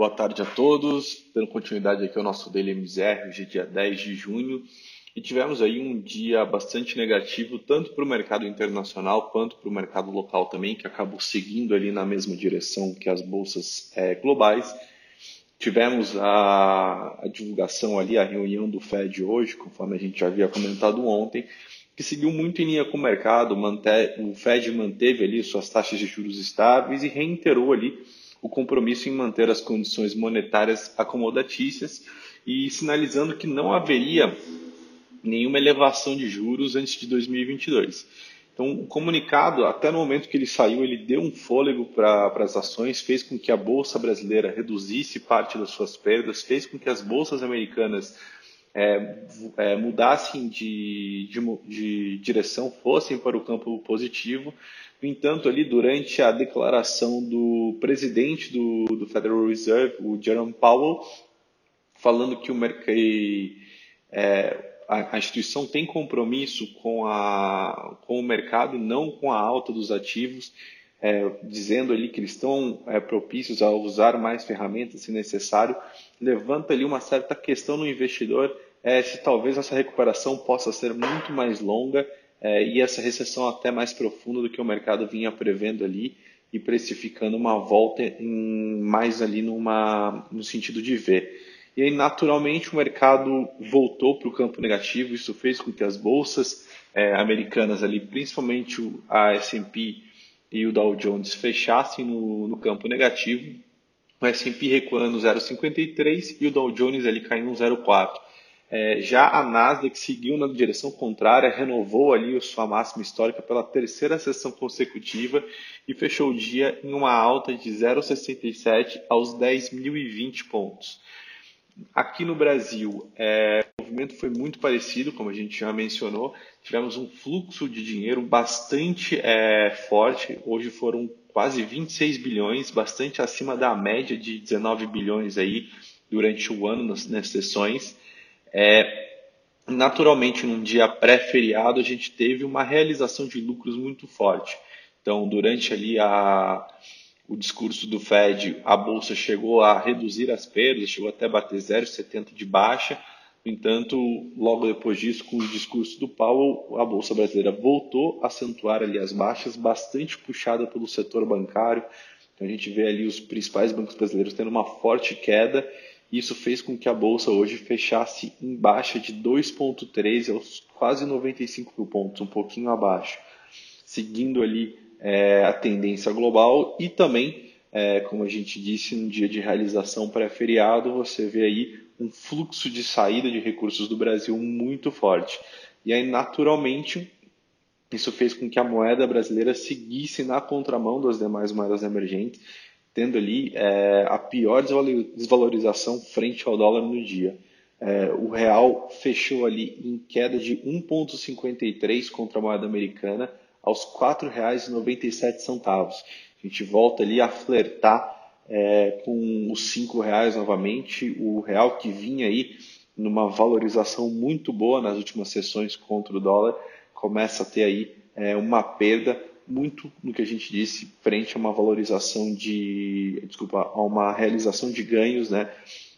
Boa tarde a todos. Dando continuidade aqui ao nosso Daily MZR, hoje é dia 10 de junho. E tivemos aí um dia bastante negativo, tanto para o mercado internacional quanto para o mercado local também, que acabou seguindo ali na mesma direção que as bolsas é, globais. Tivemos a, a divulgação ali, a reunião do Fed hoje, conforme a gente já havia comentado ontem, que seguiu muito em linha com o mercado. o Fed manteve ali suas taxas de juros estáveis e reiterou ali o compromisso em manter as condições monetárias acomodatícias e sinalizando que não haveria nenhuma elevação de juros antes de 2022. Então, o comunicado, até no momento que ele saiu, ele deu um fôlego para as ações, fez com que a Bolsa brasileira reduzisse parte das suas perdas, fez com que as bolsas americanas é, é, mudassem de, de, de, direção, fossem para o campo positivo. No entanto, ali durante a declaração do presidente do, do Federal Reserve, o Jerome Powell, falando que o mercado, é, a, a, instituição tem compromisso com, a, com o mercado, não com a alta dos ativos, é, dizendo ali que eles estão é, propícios a usar mais ferramentas se necessário, levanta ali uma certa questão no investidor é, se talvez essa recuperação possa ser muito mais longa é, e essa recessão até mais profunda do que o mercado vinha prevendo ali e precificando uma volta em, mais ali numa, no sentido de ver. E aí, naturalmente, o mercado voltou para o campo negativo, isso fez com que as bolsas é, americanas ali, principalmente a S&P e o Dow Jones, fechassem no, no campo negativo, o S&P recuando 0,53 e o Dow Jones ali caindo 0,4. É, já a Nasdaq seguiu na direção contrária, renovou ali sua máxima histórica pela terceira sessão consecutiva e fechou o dia em uma alta de 0,67 aos 10.020 pontos. Aqui no Brasil, é, movimento foi muito parecido, como a gente já mencionou. Tivemos um fluxo de dinheiro bastante é, forte. Hoje foram quase 26 bilhões, bastante acima da média de 19 bilhões aí durante o ano nas, nas sessões. É, naturalmente, num dia pré-feriado, a gente teve uma realização de lucros muito forte. Então, durante ali a, o discurso do Fed, a bolsa chegou a reduzir as perdas, chegou até bater 0,70 de baixa. No entanto, logo depois disso, com o discurso do Powell, a bolsa brasileira voltou a acentuar ali as baixas, bastante puxada pelo setor bancário. Então, a gente vê ali os principais bancos brasileiros tendo uma forte queda isso fez com que a bolsa hoje fechasse em baixa de 2,13 aos quase 95 mil pontos, um pouquinho abaixo, seguindo ali é, a tendência global e também, é, como a gente disse, no dia de realização pré-feriado, você vê aí um fluxo de saída de recursos do Brasil muito forte. E aí, naturalmente, isso fez com que a moeda brasileira seguisse na contramão das demais moedas emergentes tendo ali é, a pior desvalorização frente ao dólar no dia. É, o real fechou ali em queda de 1,53 contra a moeda americana aos R$ 4,97. A gente volta ali a flertar é, com os R$ reais novamente. O real que vinha aí numa valorização muito boa nas últimas sessões contra o dólar começa a ter aí é, uma perda muito no que a gente disse frente a uma valorização de, desculpa, a uma realização de ganhos, né,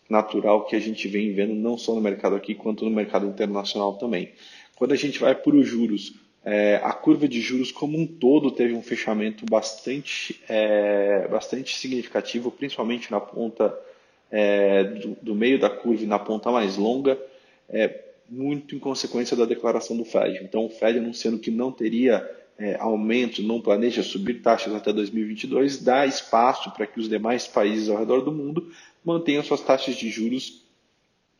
natural que a gente vem vendo não só no mercado aqui quanto no mercado internacional também. Quando a gente vai para os juros, é, a curva de juros como um todo teve um fechamento bastante, é, bastante significativo, principalmente na ponta é, do, do, meio da curva e na ponta mais longa, é, muito em consequência da declaração do Fed. Então, o Fed anunciando que não teria é, aumento, não planeja subir taxas até 2022, dá espaço para que os demais países ao redor do mundo mantenham suas taxas de juros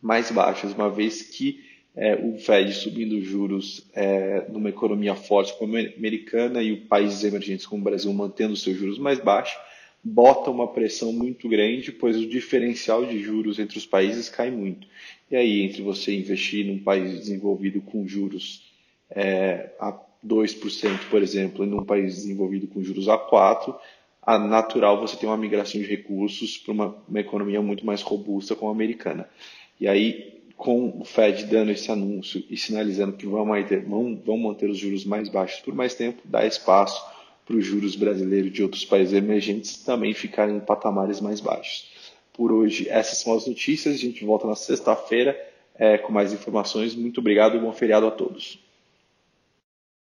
mais baixas, uma vez que é, o Fed subindo juros é, numa economia forte como a americana e países emergentes como o Brasil mantendo seus juros mais baixos, bota uma pressão muito grande, pois o diferencial de juros entre os países cai muito. E aí, entre você investir num país desenvolvido com juros é, a 2%, por exemplo, em um país desenvolvido com juros a 4%, a natural você tem uma migração de recursos para uma, uma, economia muito mais robusta como a americana. E aí, com o Fed dando esse anúncio e sinalizando que vão manter, vão, vão manter os juros mais baixos por mais tempo, dá espaço para os juros brasileiros de outros países emergentes também ficarem em patamares mais baixos. por hoje essas são as notícias. A gente volta na sexta-feira é, com mais informações. Muito obrigado e bom feriado a todos.